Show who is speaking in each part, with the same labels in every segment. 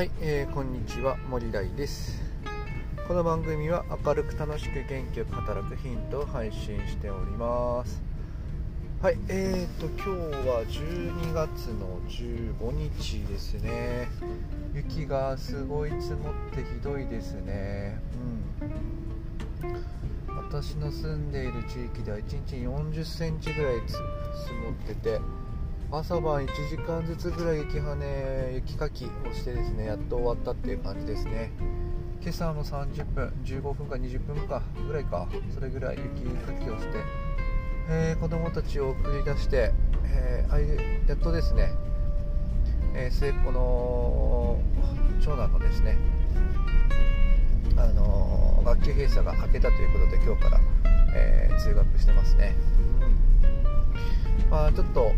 Speaker 1: はい、えーこんにちは森大です。この番組は明るく楽しく元気よく働くヒントを配信しております。はいえーと今日は12月の15日ですね。雪がすごい積もってひどいですね。うん。私の住んでいる地域では1日に40センチぐらい積もってて朝晩1時間ずつぐらい雪跳ね雪かきをしてですねやっと終わったっていう感じですね。今朝も30分15分か20分かぐらいかそれぐらい雪かきをして、えー子供たちを送り出して、えーあいやっとですね、えー末っ子の長男のですねあのー学級閉鎖が明けたということで今日から、え通学してますね、うん。まあ、ちょっと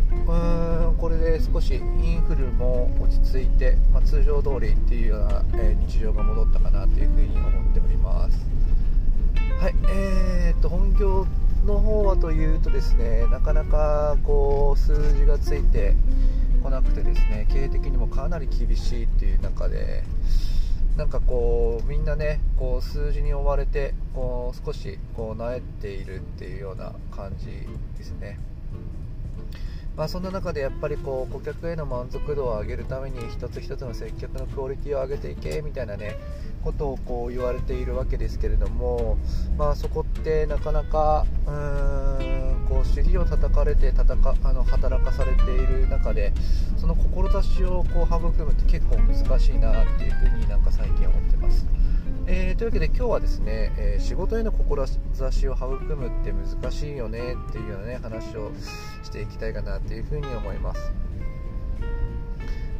Speaker 1: 少しインフルも落ち着いて、まあ、通常通りっていうような、えー日常が戻ったかなというふうに思っておりますはいえー、と本業の方はというとですねなかなかこう数字がついてこなくてですね経営的にもかなり厳しいっていう中でなんかこうみんなねこう数字に追われてこう少しこう萎えているっていうような感じですね。まあ、そんな中でやっぱりこう顧客への満足度を上げるために一つ一つの接客のクオリティを上げていけみたいなねことをこう言われているわけですけれども、まあ、そこってなかなかうーんこう尻を叩かれて戦あの働かされている中でその志をこう育むって結構難しいなっていうふうになんか最近思ってます。えーというわけで今日はですね、えー仕事への志を育むって難しいよねっていうようなね話をしていきたいかなっていうふうに思います、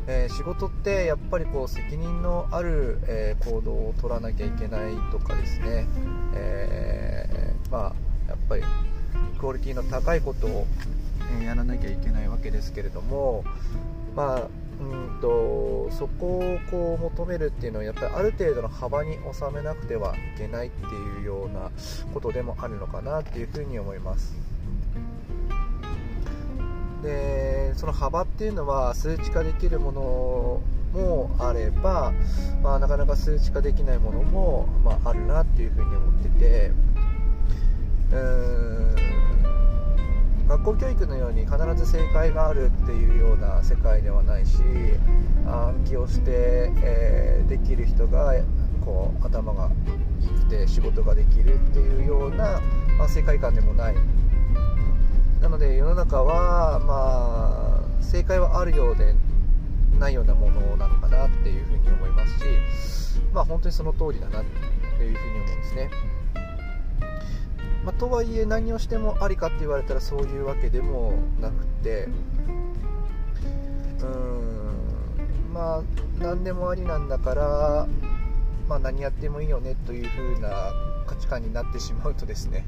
Speaker 1: えー仕事ってやっぱりこう責任のある、え行動を取らなきゃいけないとかですね、えまあやっぱりクオリティの高いことを、えーやらなきゃいけないわけですけれどもまあうんとそこをこう求めるっていうのはやっぱりある程度の幅に収めなくてはいけないっていうようなことでもあるのかなっていうふうに思います。でその幅っていうのは数値化できるものもあれば、まあ、なかなか数値化できないものも、まあ、あるなっていうふうに思っててうーん学校教育のように必ず正解があるっていうような世界ではないし暗記をして、えーできる人がこう頭が良くて仕事ができるっていうような、まあ、世界観でもないなので世の中はまあ正解はあるようでないようなものなのかなっていうふうに思いますしまあ本当にその通りだなっていうふうに思うんですね。まあとはいえ何をしてもありかって言われたらそういうわけでもなくてうーんまあ何でもありなんだから、まあ、何やってもいいよねという風な価値観になってしまうとですね、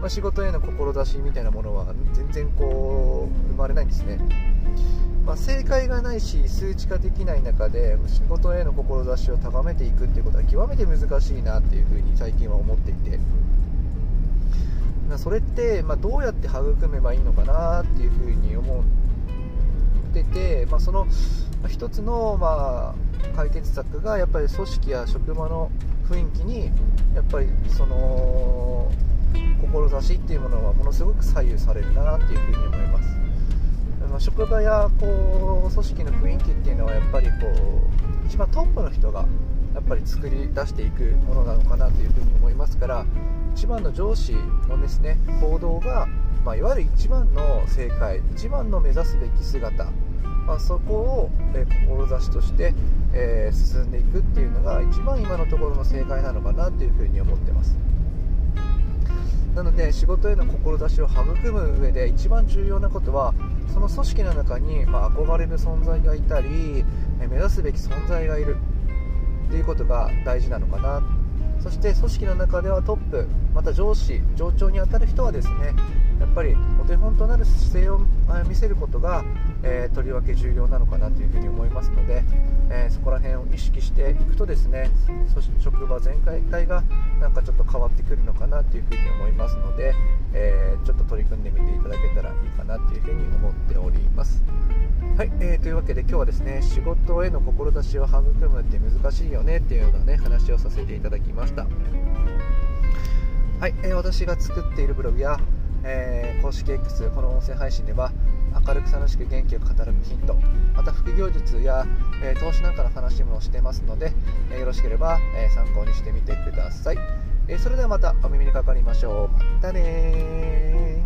Speaker 1: まあ、仕事への志みたいなものは全然こう生まれないんですね、まあ、正解がないし数値化できない中で仕事への志を高めていくっていうことは極めて難しいなっていう風に最近は思っていて。それって、まあ、どうやって育めばいいのかなっていうふうに思ってて、まあ、その一つの、まあ、解決策がやっぱり組織や職場の雰囲気にやっぱりその志っていうものはものすごく左右されるなっていうふうに思います。まあ、職場やこう組織の雰囲気っていうのはやっぱりこう一番トップの人がやっぱり作り出していくものなのかなとから一番の上司のですね行動が、まあ、いわゆる一番の正解一番の目指すべき姿、まあ、そこを、え志として、えー進んでいくっていうのが一番今のところの正解なのかなというふうに思ってます。なので仕事への志を育む上で一番重要なことはその組織の中に、まあ、憧れる存在がいたり目指すべき存在がいるっていうことが大事なのかなそして組織の中ではトップまた上司上長に当たる人はですねやっぱりお手本となる姿勢を見せることが、えーとりわけ重要なのかなというふに思いますので、えーそこら辺を意識していくとですね職場全体がなんかちょっと変わってくるのかなというふに思いますので、えーちょっと取り組んでみていただけたらいいかなというふに思っております。はい、えー、というわけで今日はですね仕事への志を育むって難しいよねっていうようなね話をさせていただきました。はい、えー、私が作っているブログや、えー、公式 X この音声配信では明るく楽しく元気よく働くヒントまた副業術や、えー、投資なんかの話もしてますので、えよろしければ、え参考にしてみてください、えそれではまたお耳にかかりましょう。またね